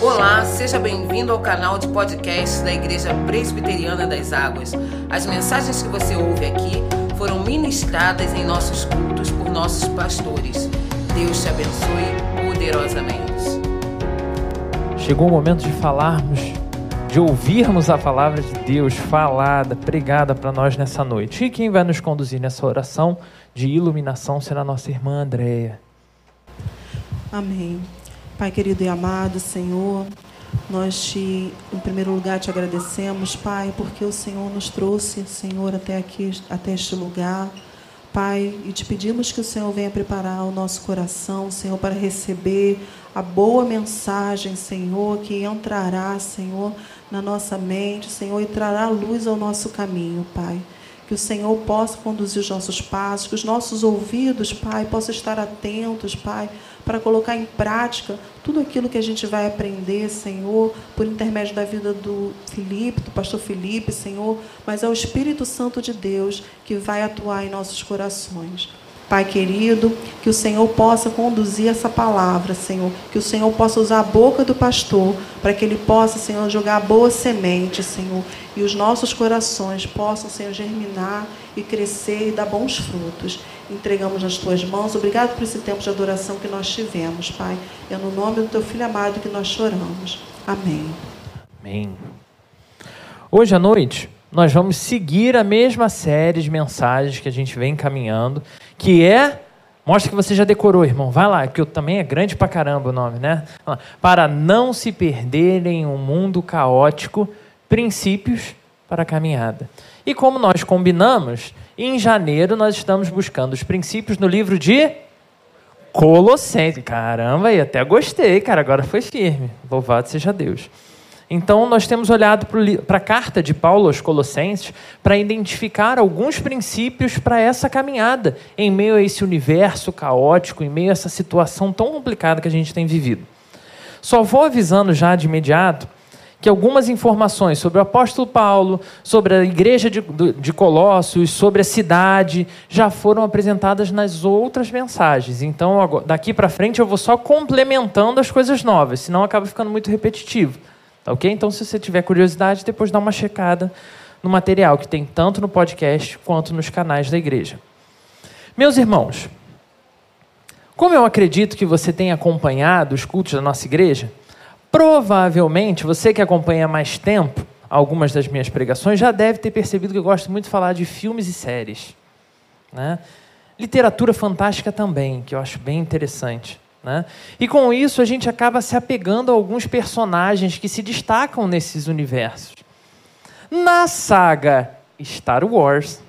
Olá, seja bem-vindo ao canal de podcast da Igreja Presbiteriana das Águas. As mensagens que você ouve aqui foram ministradas em nossos cultos por nossos pastores. Deus te abençoe poderosamente. Chegou o momento de falarmos, de ouvirmos a palavra de Deus falada, pregada para nós nessa noite. E quem vai nos conduzir nessa oração de iluminação será nossa irmã Andréia. Amém. Pai querido e amado, Senhor, nós te, em primeiro lugar, te agradecemos, Pai, porque o Senhor nos trouxe, Senhor, até aqui, até este lugar. Pai, e te pedimos que o Senhor venha preparar o nosso coração, Senhor, para receber a boa mensagem, Senhor, que entrará, Senhor, na nossa mente, Senhor, e trará luz ao nosso caminho, Pai que o Senhor possa conduzir os nossos passos, que os nossos ouvidos, Pai, possam estar atentos, Pai, para colocar em prática tudo aquilo que a gente vai aprender, Senhor, por intermédio da vida do Felipe, do pastor Felipe, Senhor, mas é o Espírito Santo de Deus que vai atuar em nossos corações. Pai querido, que o Senhor possa conduzir essa palavra, Senhor. Que o Senhor possa usar a boca do pastor para que ele possa, Senhor, jogar boa semente, Senhor. E os nossos corações possam, Senhor, germinar e crescer e dar bons frutos. Entregamos nas tuas mãos. Obrigado por esse tempo de adoração que nós tivemos, Pai. É no nome do teu filho amado que nós choramos. Amém. Amém. Hoje à noite, nós vamos seguir a mesma série de mensagens que a gente vem caminhando que é. Mostra que você já decorou, irmão. Vai lá, que também é grande pra caramba o nome, né? Para não se perder em um mundo caótico, princípios para a caminhada. E como nós combinamos, em janeiro nós estamos buscando os princípios no livro de Colossenses. Caramba, e até gostei, cara. Agora foi firme. Louvado seja Deus. Então, nós temos olhado para a carta de Paulo aos Colossenses para identificar alguns princípios para essa caminhada, em meio a esse universo caótico, em meio a essa situação tão complicada que a gente tem vivido. Só vou avisando já de imediato que algumas informações sobre o apóstolo Paulo, sobre a igreja de, de Colossos, sobre a cidade, já foram apresentadas nas outras mensagens. Então, daqui para frente, eu vou só complementando as coisas novas, senão acaba ficando muito repetitivo. Tá ok? Então, se você tiver curiosidade, depois dá uma checada no material que tem tanto no podcast quanto nos canais da igreja. Meus irmãos, como eu acredito que você tem acompanhado os cultos da nossa igreja, provavelmente você que acompanha mais tempo algumas das minhas pregações já deve ter percebido que eu gosto muito de falar de filmes e séries. Né? Literatura fantástica também, que eu acho bem interessante. Né? E com isso a gente acaba se apegando a alguns personagens que se destacam nesses universos. Na saga Star Wars,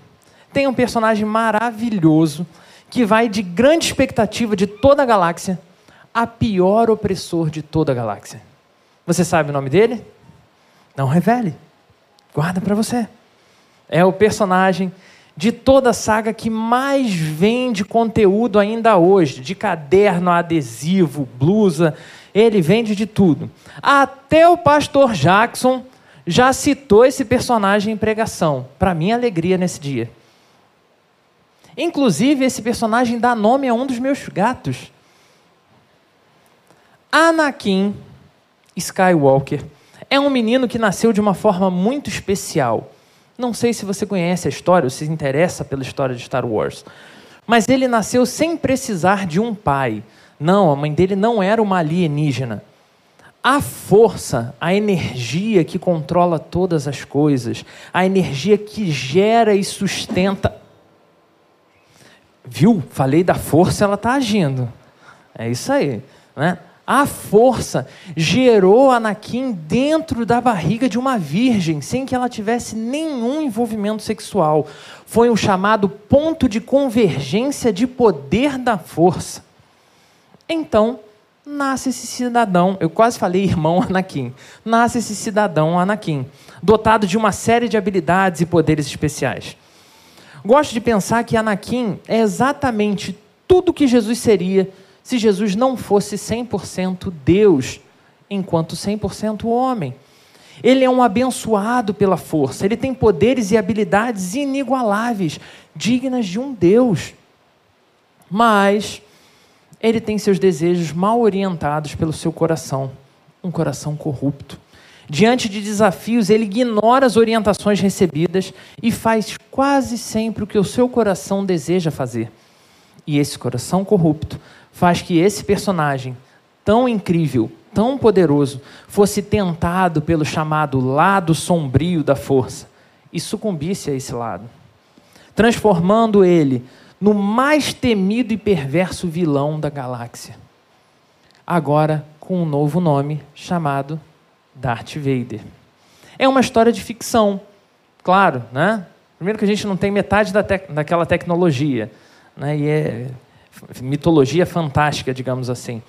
tem um personagem maravilhoso que vai de grande expectativa de toda a galáxia a pior opressor de toda a galáxia. Você sabe o nome dele? Não revele. Guarda para você. É o personagem de toda a saga que mais vende conteúdo ainda hoje, de caderno, adesivo, blusa, ele vende de tudo. Até o pastor Jackson já citou esse personagem em pregação, para minha alegria nesse dia. Inclusive, esse personagem dá nome a um dos meus gatos. Anakin Skywalker é um menino que nasceu de uma forma muito especial. Não sei se você conhece a história ou se interessa pela história de Star Wars. Mas ele nasceu sem precisar de um pai. Não, a mãe dele não era uma alienígena. A força, a energia que controla todas as coisas, a energia que gera e sustenta. Viu? Falei da força, ela está agindo. É isso aí. Né? A força gerou Anakin dentro da barriga de uma virgem, sem que ela tivesse nenhum envolvimento sexual. Foi um chamado ponto de convergência de poder da força. Então, nasce esse cidadão, eu quase falei irmão Anakin, nasce esse cidadão Anakin, dotado de uma série de habilidades e poderes especiais. Gosto de pensar que Anakin é exatamente tudo que Jesus seria se Jesus não fosse 100% Deus, enquanto 100% homem. Ele é um abençoado pela força, ele tem poderes e habilidades inigualáveis, dignas de um Deus. Mas ele tem seus desejos mal orientados pelo seu coração. Um coração corrupto. Diante de desafios, ele ignora as orientações recebidas e faz quase sempre o que o seu coração deseja fazer. E esse coração corrupto faz que esse personagem, tão incrível, tão poderoso, fosse tentado pelo chamado lado sombrio da força e sucumbisse a esse lado, transformando ele no mais temido e perverso vilão da galáxia. Agora com um novo nome chamado Darth Vader. É uma história de ficção, claro, né? Primeiro que a gente não tem metade da daquela tecnologia, né? E é mitologia fantástica, digamos assim.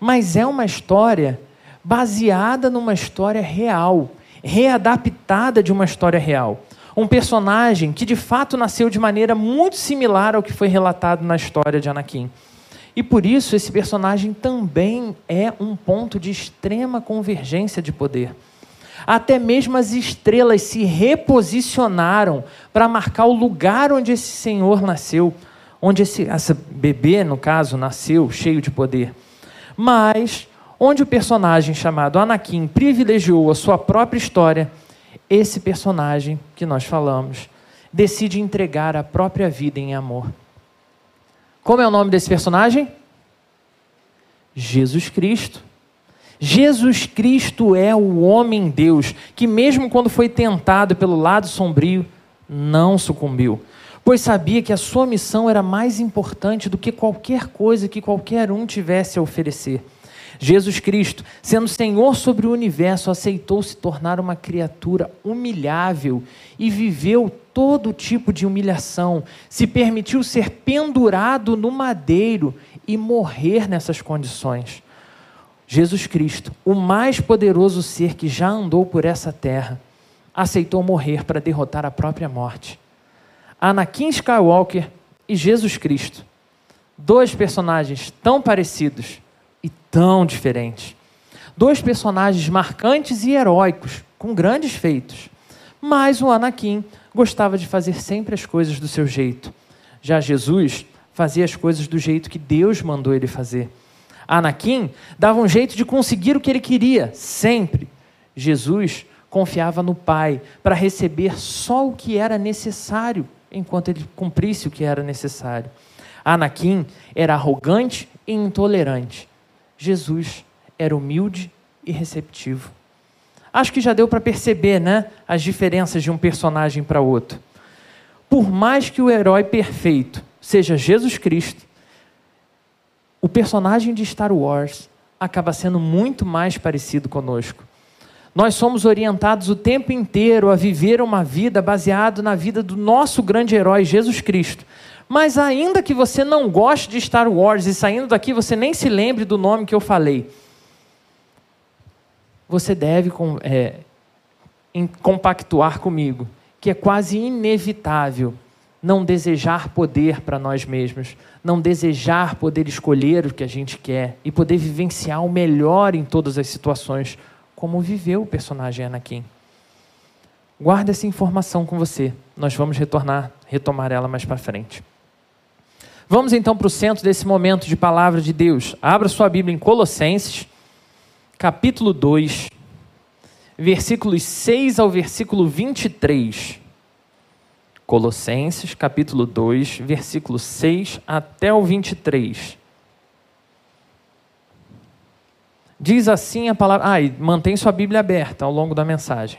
Mas é uma história baseada numa história real, readaptada de uma história real. Um personagem que de fato nasceu de maneira muito similar ao que foi relatado na história de Anakin. E por isso esse personagem também é um ponto de extrema convergência de poder. Até mesmo as estrelas se reposicionaram para marcar o lugar onde esse senhor nasceu, onde esse, bebê, no caso, nasceu, cheio de poder. Mas, onde o personagem chamado Anakin privilegiou a sua própria história, esse personagem que nós falamos decide entregar a própria vida em amor. Como é o nome desse personagem? Jesus Cristo. Jesus Cristo é o homem Deus que, mesmo quando foi tentado pelo lado sombrio, não sucumbiu, pois sabia que a sua missão era mais importante do que qualquer coisa que qualquer um tivesse a oferecer. Jesus Cristo, sendo Senhor sobre o universo, aceitou se tornar uma criatura humilhável e viveu todo tipo de humilhação, se permitiu ser pendurado no madeiro e morrer nessas condições. Jesus Cristo, o mais poderoso ser que já andou por essa terra, aceitou morrer para derrotar a própria morte. Anakin Skywalker e Jesus Cristo, dois personagens tão parecidos e tão diferentes. Dois personagens marcantes e heróicos, com grandes feitos. Mas o Anakin gostava de fazer sempre as coisas do seu jeito. Já Jesus fazia as coisas do jeito que Deus mandou ele fazer. Anakin dava um jeito de conseguir o que ele queria, sempre. Jesus confiava no Pai para receber só o que era necessário, enquanto ele cumprisse o que era necessário. Anakin era arrogante e intolerante. Jesus era humilde e receptivo. Acho que já deu para perceber, né, as diferenças de um personagem para outro. Por mais que o herói perfeito seja Jesus Cristo, o personagem de Star Wars acaba sendo muito mais parecido conosco. Nós somos orientados o tempo inteiro a viver uma vida baseada na vida do nosso grande herói Jesus Cristo. Mas ainda que você não goste de Star Wars e saindo daqui você nem se lembre do nome que eu falei, você deve é, compactuar comigo que é quase inevitável não desejar poder para nós mesmos, não desejar poder escolher o que a gente quer e poder vivenciar o melhor em todas as situações, como viveu o personagem Anakin. Guarda essa informação com você. Nós vamos retornar, retomar ela mais para frente. Vamos então para o centro desse momento de palavra de Deus. Abra sua Bíblia em Colossenses, capítulo 2, versículos 6 ao versículo 23. Colossenses, capítulo 2, versículo 6 até o 23. Diz assim a palavra. Ah, e mantém sua Bíblia aberta ao longo da mensagem.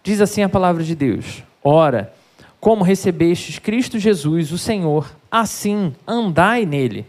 Diz assim a palavra de Deus: Ora, como recebestes Cristo Jesus, o Senhor, assim andai nele.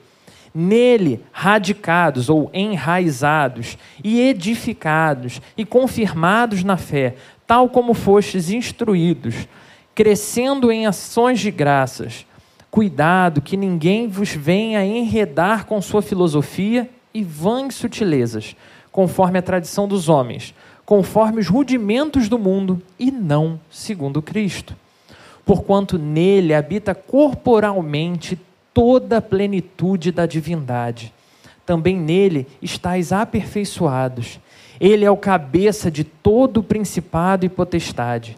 Nele, radicados ou enraizados, e edificados, e confirmados na fé, tal como fostes instruídos, crescendo em ações de graças. Cuidado que ninguém vos venha enredar com sua filosofia e vãs sutilezas, conforme a tradição dos homens, conforme os rudimentos do mundo e não segundo Cristo porquanto nele habita corporalmente toda a plenitude da divindade. Também nele estáis aperfeiçoados. Ele é o cabeça de todo o principado e potestade.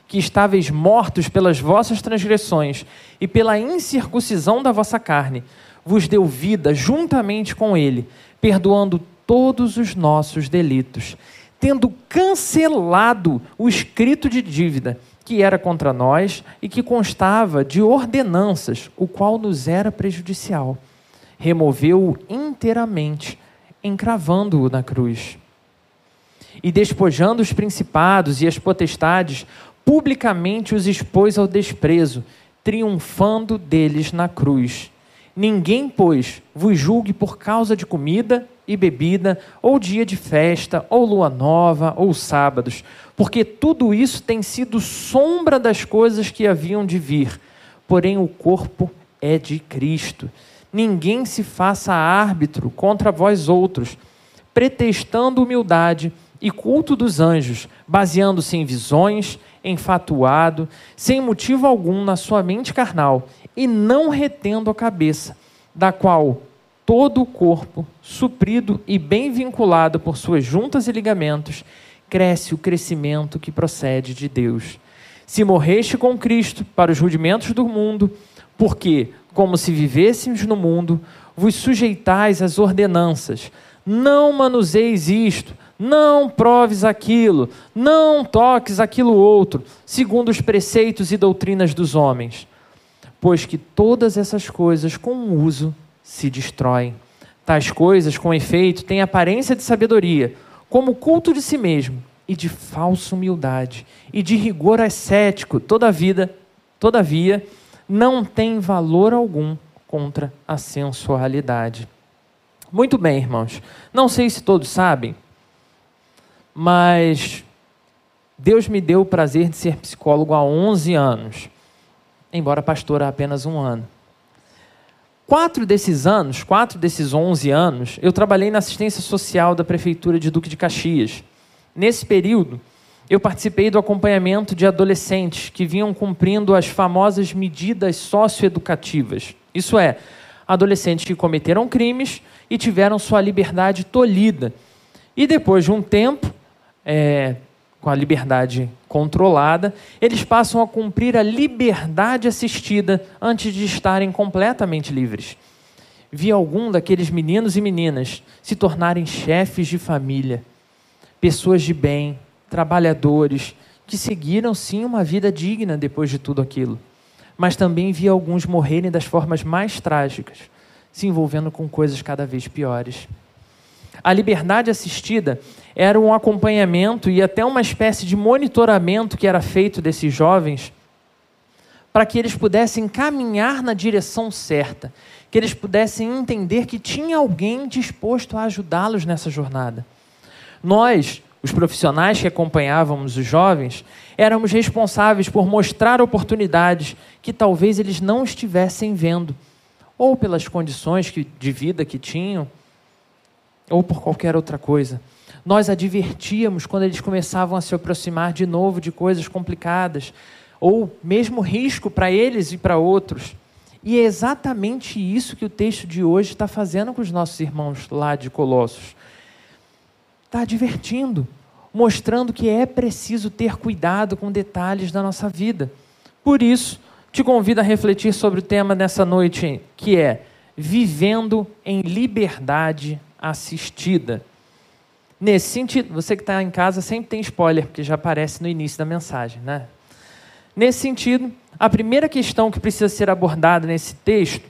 que estáveis mortos pelas vossas transgressões e pela incircuncisão da vossa carne, vos deu vida juntamente com ele, perdoando todos os nossos delitos, tendo cancelado o escrito de dívida que era contra nós e que constava de ordenanças, o qual nos era prejudicial. Removeu-o inteiramente, encravando-o na cruz. E despojando os principados e as potestades, publicamente os expôs ao desprezo, triunfando deles na cruz. Ninguém, pois, vos julgue por causa de comida e bebida, ou dia de festa, ou lua nova, ou sábados, porque tudo isso tem sido sombra das coisas que haviam de vir, porém o corpo é de Cristo. Ninguém se faça árbitro contra vós outros, pretextando humildade e culto dos anjos, baseando-se em visões, enfatuado, sem motivo algum na sua mente carnal, e não retendo a cabeça, da qual todo o corpo, suprido e bem vinculado por suas juntas e ligamentos, cresce o crescimento que procede de Deus. Se morreste com Cristo para os rudimentos do mundo, porque, como se vivêssemos no mundo, vos sujeitais às ordenanças, não manuseis isto, não proves aquilo, não toques aquilo outro, segundo os preceitos e doutrinas dos homens. Pois que todas essas coisas com o uso se destroem. Tais coisas, com efeito, têm aparência de sabedoria, como culto de si mesmo, e de falsa humildade, e de rigor ascético, toda vida, todavia, não tem valor algum contra a sensualidade. Muito bem, irmãos. Não sei se todos sabem, mas Deus me deu o prazer de ser psicólogo há 11 anos, embora pastor há apenas um ano. Quatro desses anos, quatro desses 11 anos, eu trabalhei na assistência social da Prefeitura de Duque de Caxias. Nesse período, eu participei do acompanhamento de adolescentes que vinham cumprindo as famosas medidas socioeducativas. Isso é, adolescentes que cometeram crimes e tiveram sua liberdade tolhida. E depois de um tempo, é, com a liberdade controlada, eles passam a cumprir a liberdade assistida antes de estarem completamente livres. Vi algum daqueles meninos e meninas se tornarem chefes de família, pessoas de bem, trabalhadores, que seguiram sim uma vida digna depois de tudo aquilo. Mas também vi alguns morrerem das formas mais trágicas, se envolvendo com coisas cada vez piores. A liberdade assistida era um acompanhamento e até uma espécie de monitoramento que era feito desses jovens para que eles pudessem caminhar na direção certa, que eles pudessem entender que tinha alguém disposto a ajudá-los nessa jornada. Nós, os profissionais que acompanhávamos os jovens, éramos responsáveis por mostrar oportunidades que talvez eles não estivessem vendo, ou pelas condições de vida que tinham, ou por qualquer outra coisa. Nós advertíamos quando eles começavam a se aproximar de novo de coisas complicadas, ou mesmo risco para eles e para outros. E é exatamente isso que o texto de hoje está fazendo com os nossos irmãos lá de Colossos. Está advertindo, mostrando que é preciso ter cuidado com detalhes da nossa vida. Por isso, te convido a refletir sobre o tema dessa noite, que é vivendo em liberdade assistida. Nesse sentido, você que está em casa sempre tem spoiler, porque já aparece no início da mensagem, né? Nesse sentido, a primeira questão que precisa ser abordada nesse texto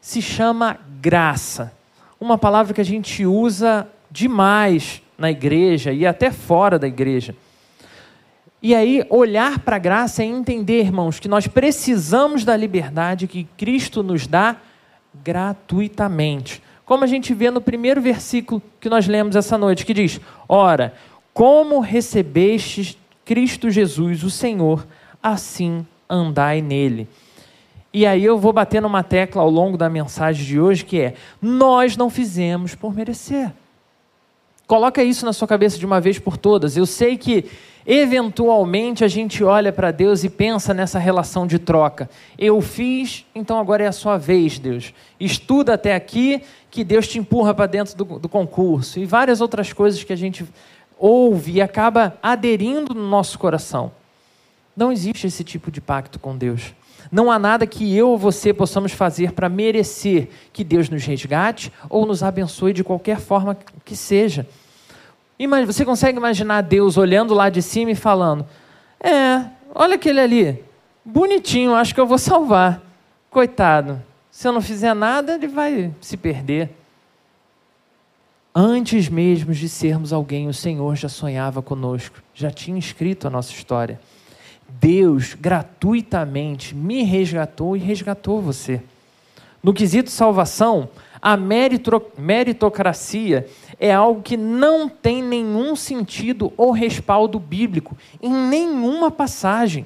se chama graça. Uma palavra que a gente usa demais na igreja e até fora da igreja. E aí, olhar para a graça é entender, irmãos, que nós precisamos da liberdade que Cristo nos dá gratuitamente como a gente vê no primeiro versículo que nós lemos essa noite, que diz: Ora, como recebestes Cristo Jesus, o Senhor, assim andai nele. E aí eu vou bater numa tecla ao longo da mensagem de hoje que é: nós não fizemos por merecer. Coloca isso na sua cabeça de uma vez por todas. Eu sei que eventualmente a gente olha para Deus e pensa nessa relação de troca. Eu fiz, então agora é a sua vez, Deus. Estuda até aqui, que Deus te empurra para dentro do, do concurso. E várias outras coisas que a gente ouve e acaba aderindo no nosso coração. Não existe esse tipo de pacto com Deus. Não há nada que eu ou você possamos fazer para merecer que Deus nos resgate ou nos abençoe de qualquer forma que seja. Você consegue imaginar Deus olhando lá de cima e falando: É, olha aquele ali, bonitinho, acho que eu vou salvar. Coitado, se eu não fizer nada, ele vai se perder. Antes mesmo de sermos alguém, o Senhor já sonhava conosco, já tinha escrito a nossa história. Deus gratuitamente me resgatou e resgatou você. No quesito salvação, a meritocracia é algo que não tem nenhum sentido ou respaldo bíblico em nenhuma passagem.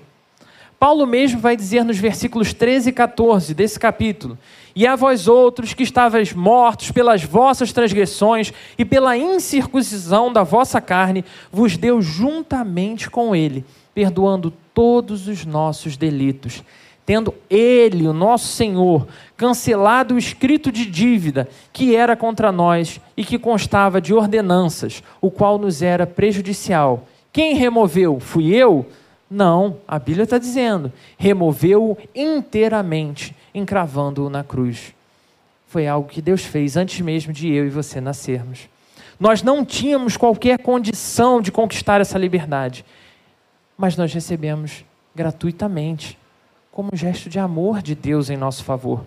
Paulo mesmo vai dizer nos versículos 13 e 14 desse capítulo: E a vós outros que estavais mortos pelas vossas transgressões e pela incircuncisão da vossa carne, vos deu juntamente com ele, perdoando todos os nossos delitos tendo ele, o nosso Senhor, cancelado o escrito de dívida que era contra nós e que constava de ordenanças, o qual nos era prejudicial. Quem removeu? Fui eu? Não, a Bíblia está dizendo, removeu-o inteiramente, encravando-o na cruz. Foi algo que Deus fez antes mesmo de eu e você nascermos. Nós não tínhamos qualquer condição de conquistar essa liberdade, mas nós recebemos gratuitamente como um gesto de amor de Deus em nosso favor.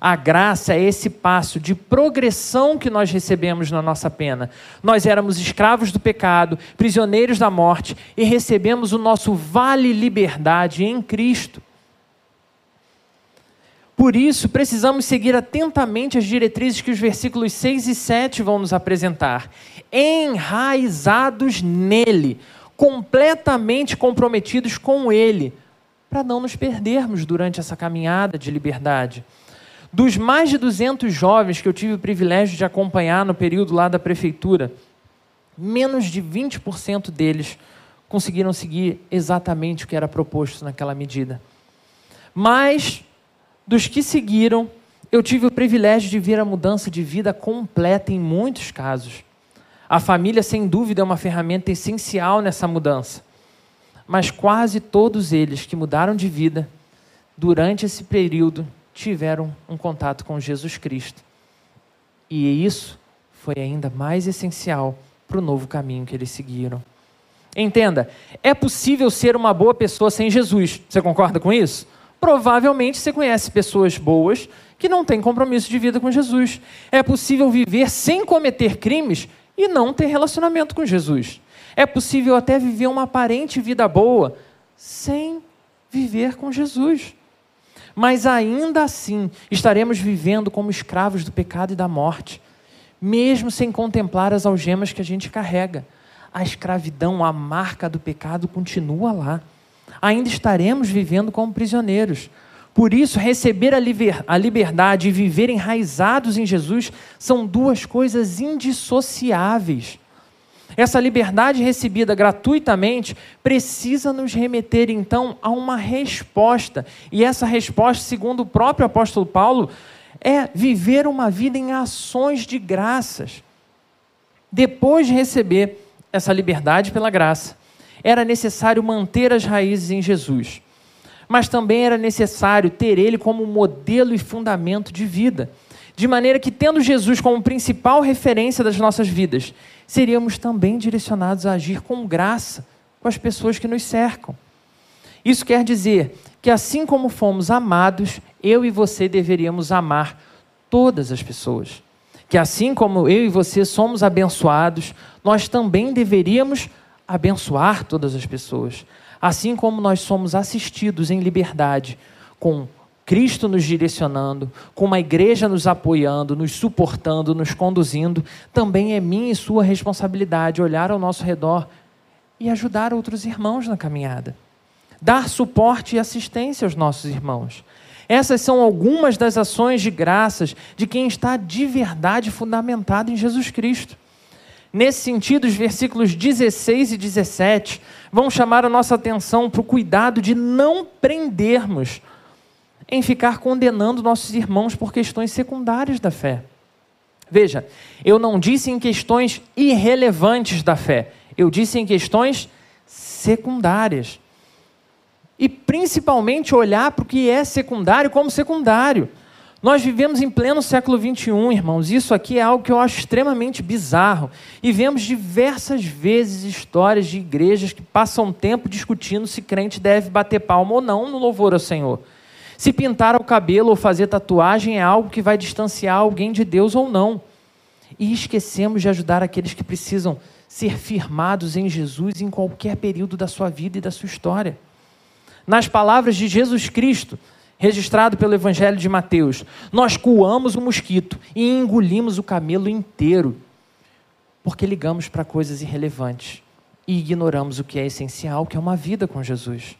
A graça é esse passo de progressão que nós recebemos na nossa pena. Nós éramos escravos do pecado, prisioneiros da morte e recebemos o nosso vale liberdade em Cristo. Por isso, precisamos seguir atentamente as diretrizes que os versículos 6 e 7 vão nos apresentar. Enraizados nele, completamente comprometidos com ele para não nos perdermos durante essa caminhada de liberdade. Dos mais de 200 jovens que eu tive o privilégio de acompanhar no período lá da prefeitura, menos de 20% deles conseguiram seguir exatamente o que era proposto naquela medida. Mas, dos que seguiram, eu tive o privilégio de ver a mudança de vida completa em muitos casos. A família, sem dúvida, é uma ferramenta essencial nessa mudança mas quase todos eles que mudaram de vida durante esse período tiveram um contato com Jesus Cristo. E isso foi ainda mais essencial para o novo caminho que eles seguiram. Entenda, é possível ser uma boa pessoa sem Jesus. Você concorda com isso? Provavelmente você conhece pessoas boas que não têm compromisso de vida com Jesus. É possível viver sem cometer crimes e não ter relacionamento com Jesus. É possível até viver uma aparente vida boa sem viver com Jesus. Mas ainda assim, estaremos vivendo como escravos do pecado e da morte, mesmo sem contemplar as algemas que a gente carrega. A escravidão, a marca do pecado continua lá. Ainda estaremos vivendo como prisioneiros. Por isso, receber a, liber, a liberdade e viver enraizados em Jesus são duas coisas indissociáveis. Essa liberdade recebida gratuitamente precisa nos remeter então a uma resposta. E essa resposta, segundo o próprio apóstolo Paulo, é viver uma vida em ações de graças. Depois de receber essa liberdade pela graça, era necessário manter as raízes em Jesus. Mas também era necessário ter ele como modelo e fundamento de vida. De maneira que, tendo Jesus como principal referência das nossas vidas, seríamos também direcionados a agir com graça com as pessoas que nos cercam. Isso quer dizer que, assim como fomos amados, eu e você deveríamos amar todas as pessoas. Que, assim como eu e você somos abençoados, nós também deveríamos abençoar todas as pessoas. Assim como nós somos assistidos em liberdade com Cristo nos direcionando, com uma igreja nos apoiando, nos suportando, nos conduzindo, também é minha e sua responsabilidade olhar ao nosso redor e ajudar outros irmãos na caminhada. Dar suporte e assistência aos nossos irmãos. Essas são algumas das ações de graças de quem está de verdade fundamentado em Jesus Cristo. Nesse sentido, os versículos 16 e 17 vão chamar a nossa atenção para o cuidado de não prendermos em ficar condenando nossos irmãos por questões secundárias da fé. Veja, eu não disse em questões irrelevantes da fé, eu disse em questões secundárias. E principalmente olhar para o que é secundário como secundário. Nós vivemos em pleno século XXI, irmãos. Isso aqui é algo que eu acho extremamente bizarro. E vemos diversas vezes histórias de igrejas que passam tempo discutindo se crente deve bater palma ou não no louvor ao Senhor. Se pintar o cabelo ou fazer tatuagem é algo que vai distanciar alguém de Deus ou não. E esquecemos de ajudar aqueles que precisam ser firmados em Jesus em qualquer período da sua vida e da sua história. Nas palavras de Jesus Cristo, registrado pelo Evangelho de Mateus. Nós coamos o mosquito e engolimos o camelo inteiro, porque ligamos para coisas irrelevantes e ignoramos o que é essencial, que é uma vida com Jesus.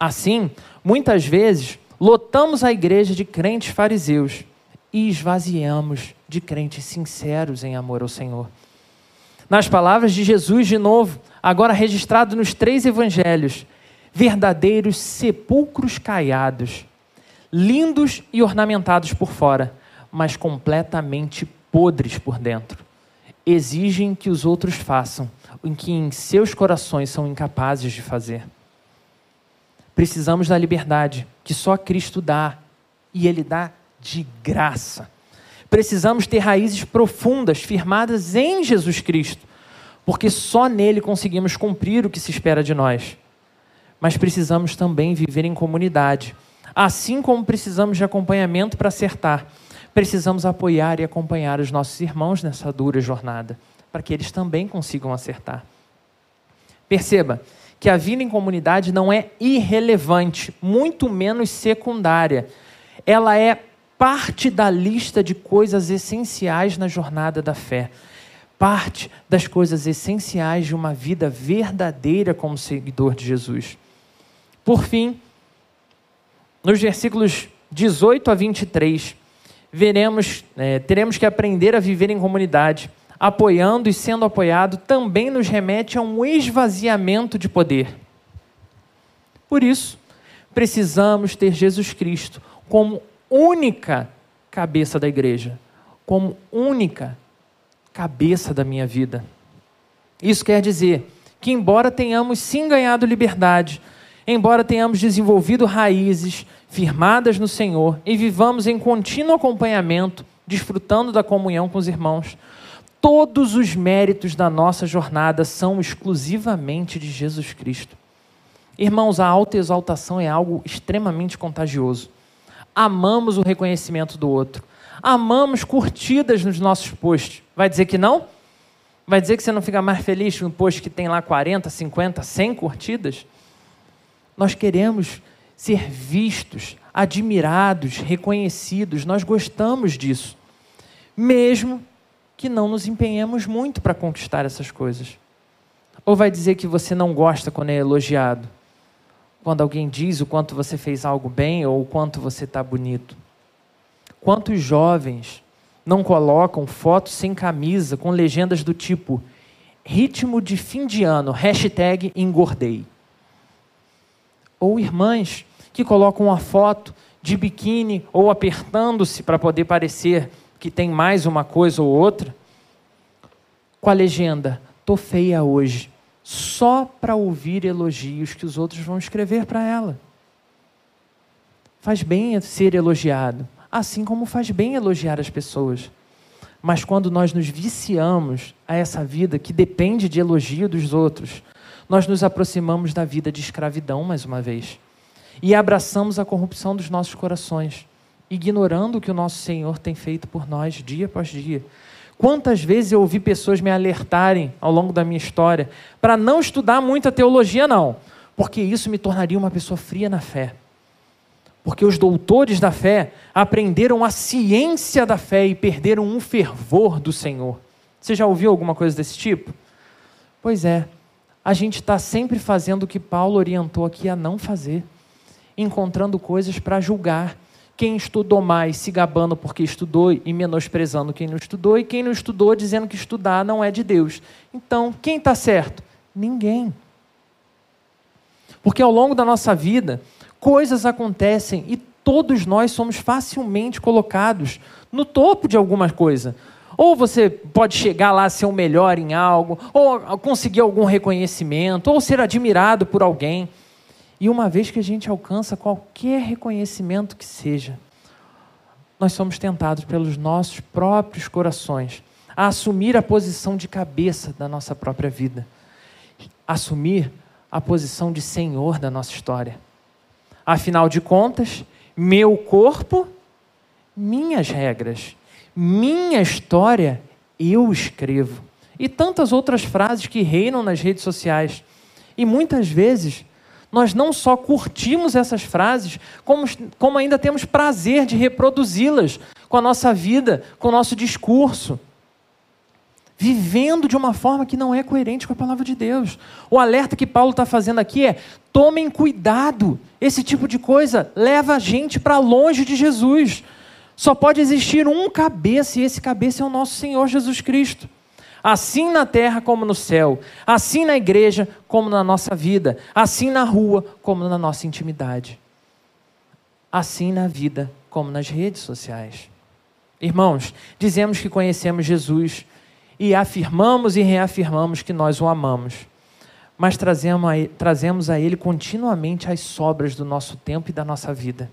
Assim, muitas vezes, lotamos a igreja de crentes fariseus e esvaziamos de crentes sinceros em amor ao Senhor. Nas palavras de Jesus, de novo, agora registrado nos três evangelhos, verdadeiros sepulcros caiados, lindos e ornamentados por fora, mas completamente podres por dentro. Exigem que os outros façam o que em seus corações são incapazes de fazer. Precisamos da liberdade que só Cristo dá, e Ele dá de graça. Precisamos ter raízes profundas, firmadas em Jesus Cristo, porque só nele conseguimos cumprir o que se espera de nós mas precisamos também viver em comunidade. Assim como precisamos de acompanhamento para acertar, precisamos apoiar e acompanhar os nossos irmãos nessa dura jornada, para que eles também consigam acertar. Perceba que a vida em comunidade não é irrelevante, muito menos secundária. Ela é parte da lista de coisas essenciais na jornada da fé. Parte das coisas essenciais de uma vida verdadeira como seguidor de Jesus. Por fim, nos versículos 18 a 23, veremos, é, teremos que aprender a viver em comunidade, apoiando e sendo apoiado também nos remete a um esvaziamento de poder. Por isso, precisamos ter Jesus Cristo como única cabeça da igreja, como única cabeça da minha vida. Isso quer dizer que, embora tenhamos sim ganhado liberdade, embora tenhamos desenvolvido raízes firmadas no Senhor e vivamos em contínuo acompanhamento, desfrutando da comunhão com os irmãos, todos os méritos da nossa jornada são exclusivamente de Jesus Cristo. Irmãos, a autoexaltação é algo extremamente contagioso. Amamos o reconhecimento do outro. Amamos curtidas nos nossos posts. Vai dizer que não? Vai dizer que você não fica mais feliz um post que tem lá 40, 50, 100 curtidas? Nós queremos ser vistos, admirados, reconhecidos, nós gostamos disso, mesmo que não nos empenhemos muito para conquistar essas coisas. Ou vai dizer que você não gosta quando é elogiado? Quando alguém diz o quanto você fez algo bem ou o quanto você está bonito? Quantos jovens não colocam fotos sem camisa com legendas do tipo ritmo de fim de ano, hashtag engordei? Ou irmãs que colocam uma foto de biquíni ou apertando-se para poder parecer que tem mais uma coisa ou outra, com a legenda: tô feia hoje, só para ouvir elogios que os outros vão escrever para ela. Faz bem ser elogiado, assim como faz bem elogiar as pessoas. Mas quando nós nos viciamos a essa vida que depende de elogio dos outros, nós nos aproximamos da vida de escravidão mais uma vez e abraçamos a corrupção dos nossos corações, ignorando o que o nosso Senhor tem feito por nós dia após dia. Quantas vezes eu ouvi pessoas me alertarem ao longo da minha história para não estudar muita teologia, não, porque isso me tornaria uma pessoa fria na fé. Porque os doutores da fé aprenderam a ciência da fé e perderam um fervor do Senhor. Você já ouviu alguma coisa desse tipo? Pois é, a gente está sempre fazendo o que Paulo orientou aqui a não fazer, encontrando coisas para julgar, quem estudou mais se gabando porque estudou e menosprezando quem não estudou, e quem não estudou dizendo que estudar não é de Deus. Então, quem está certo? Ninguém. Porque ao longo da nossa vida, coisas acontecem e todos nós somos facilmente colocados no topo de alguma coisa. Ou você pode chegar lá a ser o melhor em algo, ou conseguir algum reconhecimento, ou ser admirado por alguém. E uma vez que a gente alcança qualquer reconhecimento que seja, nós somos tentados pelos nossos próprios corações a assumir a posição de cabeça da nossa própria vida, assumir a posição de senhor da nossa história. Afinal de contas, meu corpo, minhas regras, minha história, eu escrevo. E tantas outras frases que reinam nas redes sociais. E muitas vezes nós não só curtimos essas frases, como, como ainda temos prazer de reproduzi-las com a nossa vida, com o nosso discurso. Vivendo de uma forma que não é coerente com a palavra de Deus. O alerta que Paulo está fazendo aqui é: tomem cuidado. Esse tipo de coisa leva a gente para longe de Jesus. Só pode existir um cabeça, e esse cabeça é o nosso Senhor Jesus Cristo assim na terra como no céu, assim na igreja como na nossa vida, assim na rua como na nossa intimidade, assim na vida como nas redes sociais. Irmãos, dizemos que conhecemos Jesus e afirmamos e reafirmamos que nós o amamos, mas trazemos a Ele continuamente as sobras do nosso tempo e da nossa vida.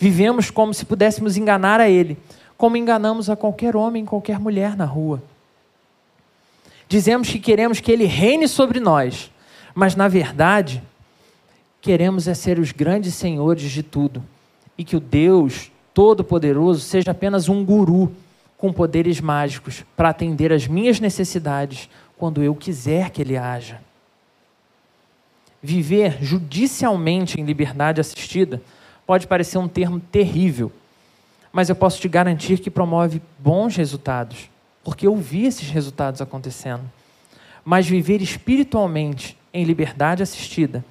Vivemos como se pudéssemos enganar a Ele, como enganamos a qualquer homem, qualquer mulher na rua dizemos que queremos que Ele reine sobre nós, mas na verdade, queremos é ser os grandes senhores de tudo e que o Deus Todo-Poderoso seja apenas um guru com poderes mágicos para atender às minhas necessidades quando eu quiser que Ele haja. Viver judicialmente em liberdade assistida pode parecer um termo terrível, mas eu posso te garantir que promove bons resultados porque eu vi esses resultados acontecendo. Mas viver espiritualmente em liberdade assistida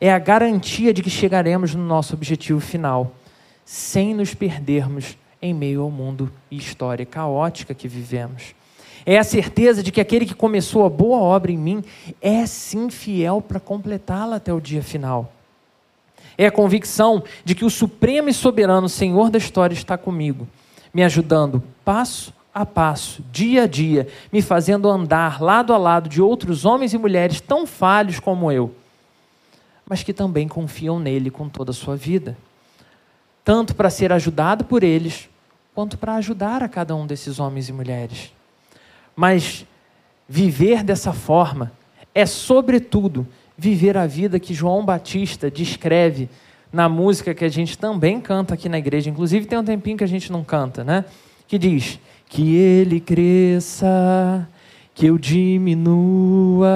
é a garantia de que chegaremos no nosso objetivo final, sem nos perdermos em meio ao mundo e história caótica que vivemos. É a certeza de que aquele que começou a boa obra em mim é sim fiel para completá-la até o dia final. É a convicção de que o supremo e soberano Senhor da história está comigo, me ajudando passo a passo, dia a dia, me fazendo andar lado a lado de outros homens e mulheres tão falhos como eu, mas que também confiam nele com toda a sua vida, tanto para ser ajudado por eles, quanto para ajudar a cada um desses homens e mulheres. Mas viver dessa forma é, sobretudo, viver a vida que João Batista descreve na música que a gente também canta aqui na igreja. Inclusive, tem um tempinho que a gente não canta, né? Que diz: que ele cresça, que eu diminua,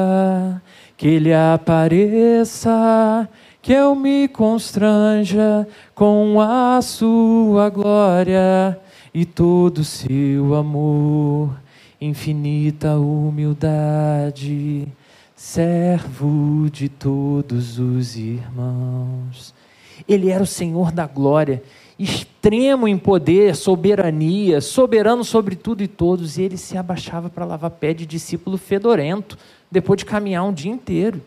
que ele apareça, que eu me constranja com a sua glória e todo seu amor, infinita humildade, servo de todos os irmãos. Ele era o Senhor da glória extremo em poder, soberania, soberano sobre tudo e todos, e ele se abaixava para lavar pé de discípulo fedorento, depois de caminhar um dia inteiro.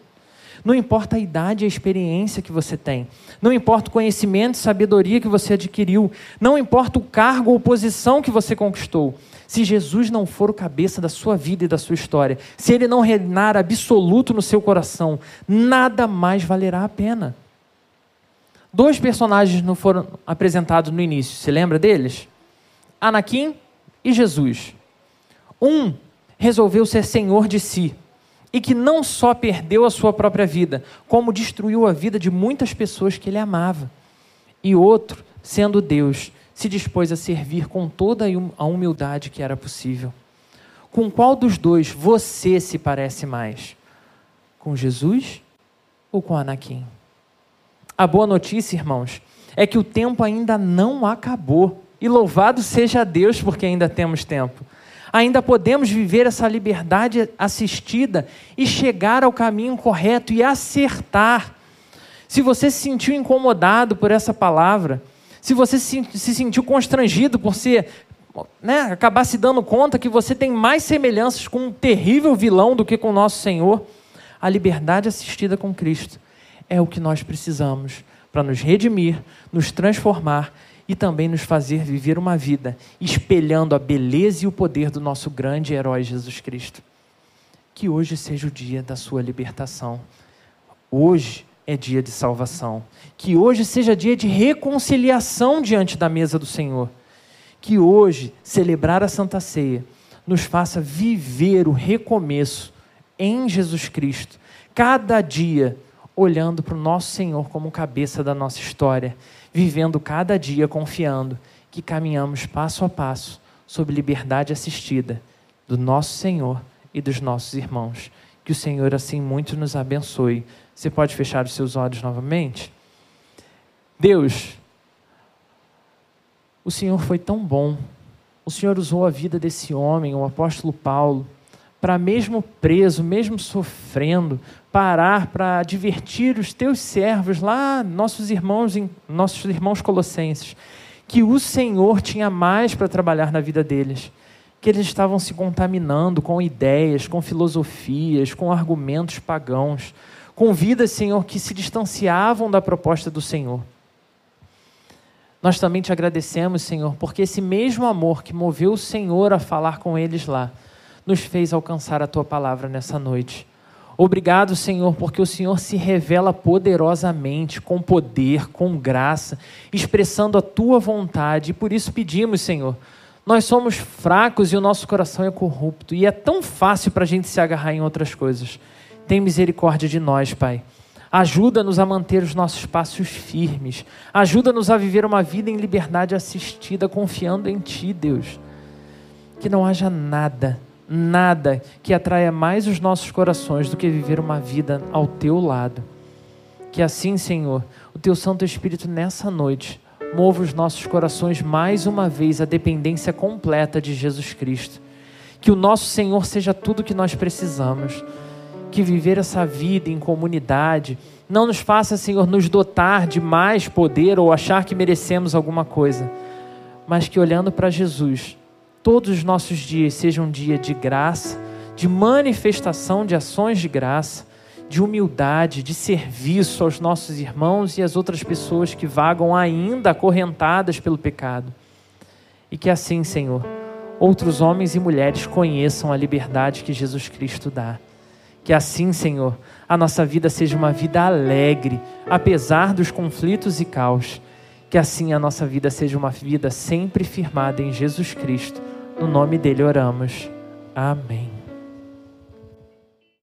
Não importa a idade e a experiência que você tem, não importa o conhecimento e sabedoria que você adquiriu, não importa o cargo ou posição que você conquistou. Se Jesus não for o cabeça da sua vida e da sua história, se ele não reinar absoluto no seu coração, nada mais valerá a pena. Dois personagens não foram apresentados no início. Se lembra deles? Anakim e Jesus. Um resolveu ser senhor de si e que não só perdeu a sua própria vida, como destruiu a vida de muitas pessoas que ele amava. E outro, sendo Deus, se dispôs a servir com toda a humildade que era possível. Com qual dos dois você se parece mais? Com Jesus ou com Anakim? A boa notícia, irmãos, é que o tempo ainda não acabou. E louvado seja Deus porque ainda temos tempo. Ainda podemos viver essa liberdade assistida e chegar ao caminho correto e acertar. Se você se sentiu incomodado por essa palavra, Se você se, se sentiu constrangido por ser né, acabar se dando conta que você tem mais semelhanças com um terrível vilão do que com o nosso Senhor, a liberdade assistida com Cristo é o que nós precisamos para nos redimir, nos transformar e também nos fazer viver uma vida espelhando a beleza e o poder do nosso grande herói Jesus Cristo. Que hoje seja o dia da sua libertação. Hoje é dia de salvação. Que hoje seja dia de reconciliação diante da mesa do Senhor. Que hoje celebrar a Santa Ceia nos faça viver o recomeço em Jesus Cristo, cada dia olhando para o nosso Senhor como cabeça da nossa história vivendo cada dia confiando que caminhamos passo a passo sob liberdade assistida do nosso Senhor e dos nossos irmãos. Que o Senhor assim muito nos abençoe. Você pode fechar os seus olhos novamente? Deus, o Senhor foi tão bom. O Senhor usou a vida desse homem, o apóstolo Paulo, para mesmo preso, mesmo sofrendo, parar para divertir os teus servos lá, nossos irmãos, nossos irmãos colossenses, que o Senhor tinha mais para trabalhar na vida deles, que eles estavam se contaminando com ideias, com filosofias, com argumentos pagãos, com vidas, Senhor, que se distanciavam da proposta do Senhor. Nós também te agradecemos, Senhor, porque esse mesmo amor que moveu o Senhor a falar com eles lá, nos fez alcançar a tua palavra nessa noite. Obrigado, Senhor, porque o Senhor se revela poderosamente, com poder, com graça, expressando a tua vontade. E por isso pedimos, Senhor, nós somos fracos e o nosso coração é corrupto. E é tão fácil para a gente se agarrar em outras coisas. Tem misericórdia de nós, Pai. Ajuda-nos a manter os nossos passos firmes. Ajuda-nos a viver uma vida em liberdade assistida, confiando em Ti, Deus. Que não haja nada nada que atraia mais os nossos corações do que viver uma vida ao teu lado. Que assim, Senhor, o teu Santo Espírito nessa noite mova os nossos corações mais uma vez à dependência completa de Jesus Cristo. Que o nosso Senhor seja tudo que nós precisamos. Que viver essa vida em comunidade não nos faça, Senhor, nos dotar de mais poder ou achar que merecemos alguma coisa, mas que olhando para Jesus, todos os nossos dias sejam um dia de graça, de manifestação de ações de graça, de humildade, de serviço aos nossos irmãos e às outras pessoas que vagam ainda acorrentadas pelo pecado. E que assim, Senhor, outros homens e mulheres conheçam a liberdade que Jesus Cristo dá. Que assim, Senhor, a nossa vida seja uma vida alegre, apesar dos conflitos e caos. Que assim a nossa vida seja uma vida sempre firmada em Jesus Cristo no nome dele oramos. Amém.